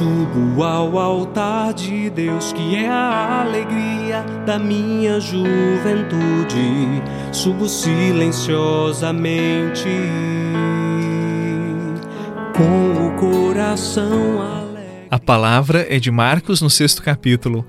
Subo ao altar de Deus, que é a alegria da minha juventude. Subo silenciosamente, com o coração alegre. A palavra é de Marcos no sexto capítulo.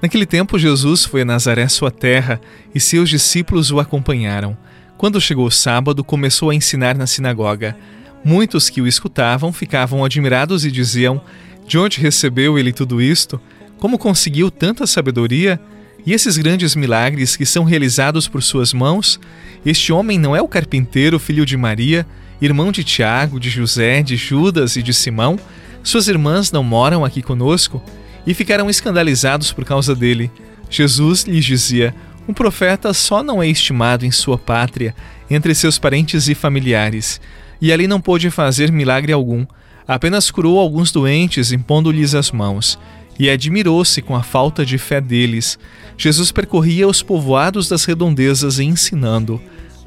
Naquele tempo, Jesus foi a Nazaré, sua terra, e seus discípulos o acompanharam. Quando chegou o sábado, começou a ensinar na sinagoga. Muitos que o escutavam ficavam admirados e diziam: De onde recebeu ele tudo isto? Como conseguiu tanta sabedoria? E esses grandes milagres que são realizados por suas mãos? Este homem não é o carpinteiro, filho de Maria, irmão de Tiago, de José, de Judas e de Simão? Suas irmãs não moram aqui conosco? E ficaram escandalizados por causa dele. Jesus lhes dizia: Um profeta só não é estimado em sua pátria, entre seus parentes e familiares e ali não pôde fazer milagre algum, apenas curou alguns doentes impondo-lhes as mãos, e admirou-se com a falta de fé deles. Jesus percorria os povoados das redondezas ensinando.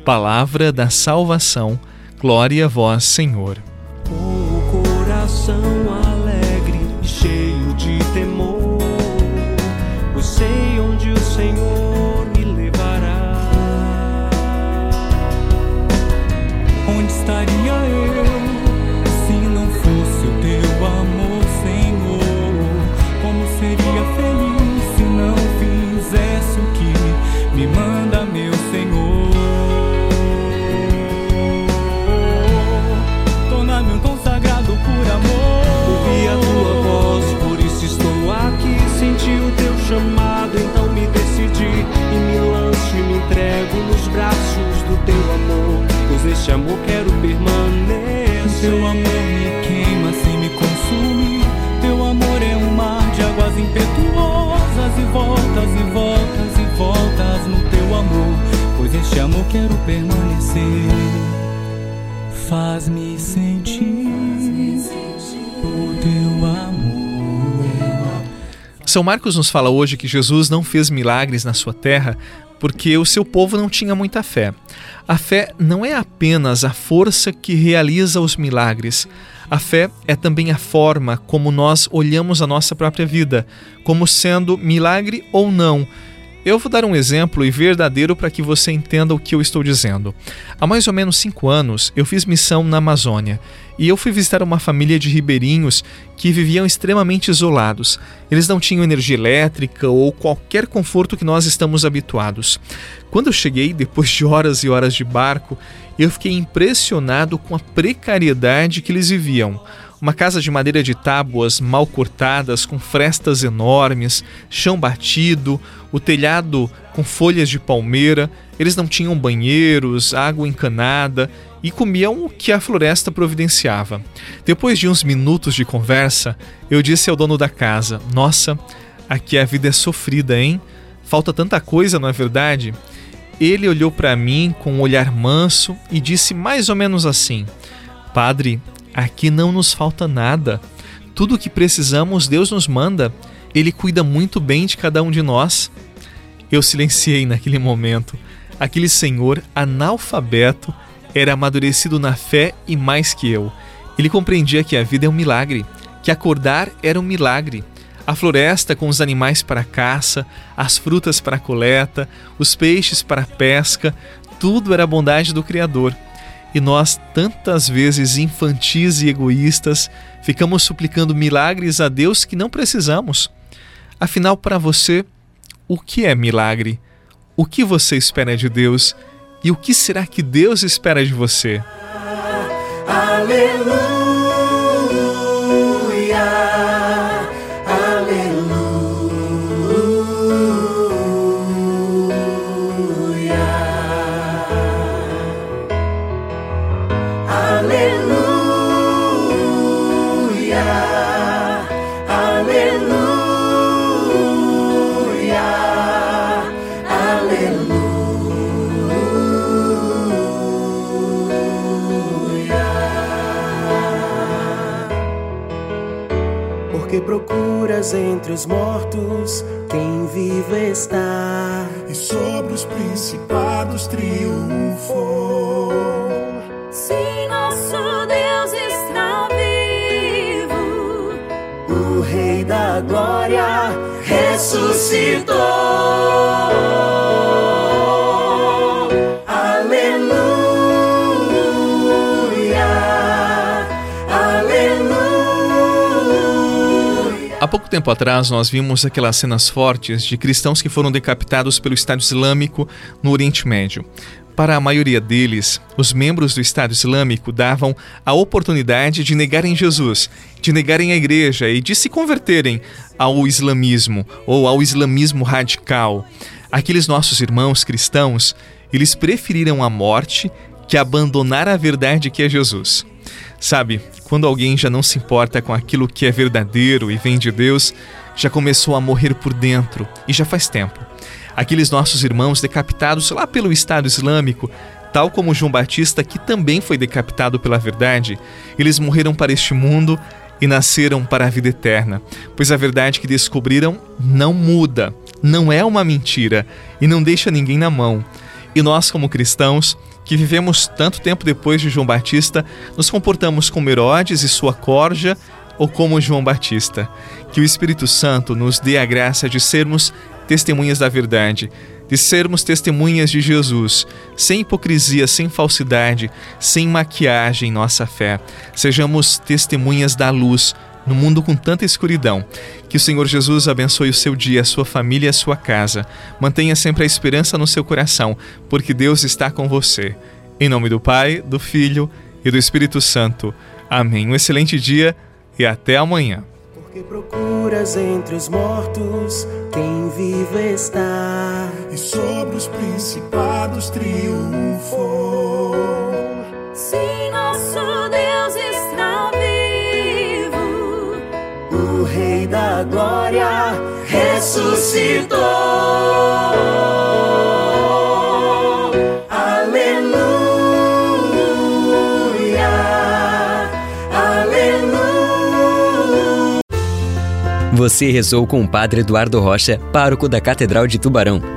Palavra da salvação. Glória a vós, Senhor. O coração quero permanecer. Faz-me sentir o teu amor. São Marcos nos fala hoje que Jesus não fez milagres na sua terra porque o seu povo não tinha muita fé. A fé não é apenas a força que realiza os milagres. A fé é também a forma como nós olhamos a nossa própria vida, como sendo milagre ou não. Eu vou dar um exemplo e verdadeiro para que você entenda o que eu estou dizendo. Há mais ou menos cinco anos, eu fiz missão na Amazônia e eu fui visitar uma família de ribeirinhos que viviam extremamente isolados. Eles não tinham energia elétrica ou qualquer conforto que nós estamos habituados. Quando eu cheguei, depois de horas e horas de barco, eu fiquei impressionado com a precariedade que eles viviam. Uma casa de madeira de tábuas mal cortadas, com frestas enormes, chão batido, o telhado com folhas de palmeira. Eles não tinham banheiros, água encanada e comiam o que a floresta providenciava. Depois de uns minutos de conversa, eu disse ao dono da casa: Nossa, aqui a vida é sofrida, hein? Falta tanta coisa, não é verdade? Ele olhou para mim com um olhar manso e disse mais ou menos assim: Padre, Aqui não nos falta nada. Tudo o que precisamos, Deus nos manda. Ele cuida muito bem de cada um de nós. Eu silenciei naquele momento. Aquele senhor analfabeto era amadurecido na fé e mais que eu. Ele compreendia que a vida é um milagre, que acordar era um milagre. A floresta com os animais para caça, as frutas para coleta, os peixes para pesca, tudo era a bondade do Criador. E nós, tantas vezes infantis e egoístas, ficamos suplicando milagres a Deus que não precisamos. Afinal, para você, o que é milagre? O que você espera de Deus? E o que será que Deus espera de você? Aleluia. Porque procuras entre os mortos quem vive está. E sobre os principados triunfou. Sim, nosso Deus está vivo. o Rei da Glória ressuscitou. Há pouco tempo atrás, nós vimos aquelas cenas fortes de cristãos que foram decapitados pelo Estado Islâmico no Oriente Médio. Para a maioria deles, os membros do Estado Islâmico davam a oportunidade de negarem Jesus, de negarem a igreja e de se converterem ao islamismo ou ao islamismo radical. Aqueles nossos irmãos cristãos, eles preferiram a morte que abandonar a verdade que é Jesus. Sabe, quando alguém já não se importa com aquilo que é verdadeiro e vem de Deus, já começou a morrer por dentro e já faz tempo aqueles nossos irmãos decapitados lá pelo Estado Islâmico, tal como João Batista, que também foi decapitado pela verdade, eles morreram para este mundo e nasceram para a vida eterna, pois a verdade que descobriram não muda, não é uma mentira e não deixa ninguém na mão. E nós, como cristãos, que vivemos tanto tempo depois de João Batista, nos comportamos como Herodes e sua corja ou como João Batista. Que o Espírito Santo nos dê a graça de sermos testemunhas da verdade, de sermos testemunhas de Jesus, sem hipocrisia, sem falsidade, sem maquiagem em nossa fé. Sejamos testemunhas da luz no mundo com tanta escuridão. Que o Senhor Jesus abençoe o seu dia, a sua família e a sua casa. Mantenha sempre a esperança no seu coração, porque Deus está com você. Em nome do Pai, do Filho e do Espírito Santo. Amém. Um excelente dia e até amanhã. Porque procuras entre os mortos quem vivo está. E sobre os principados triunfou. Da Glória ressuscitou. Você rezou com o Padre Eduardo Rocha, pároco da Catedral de Tubarão.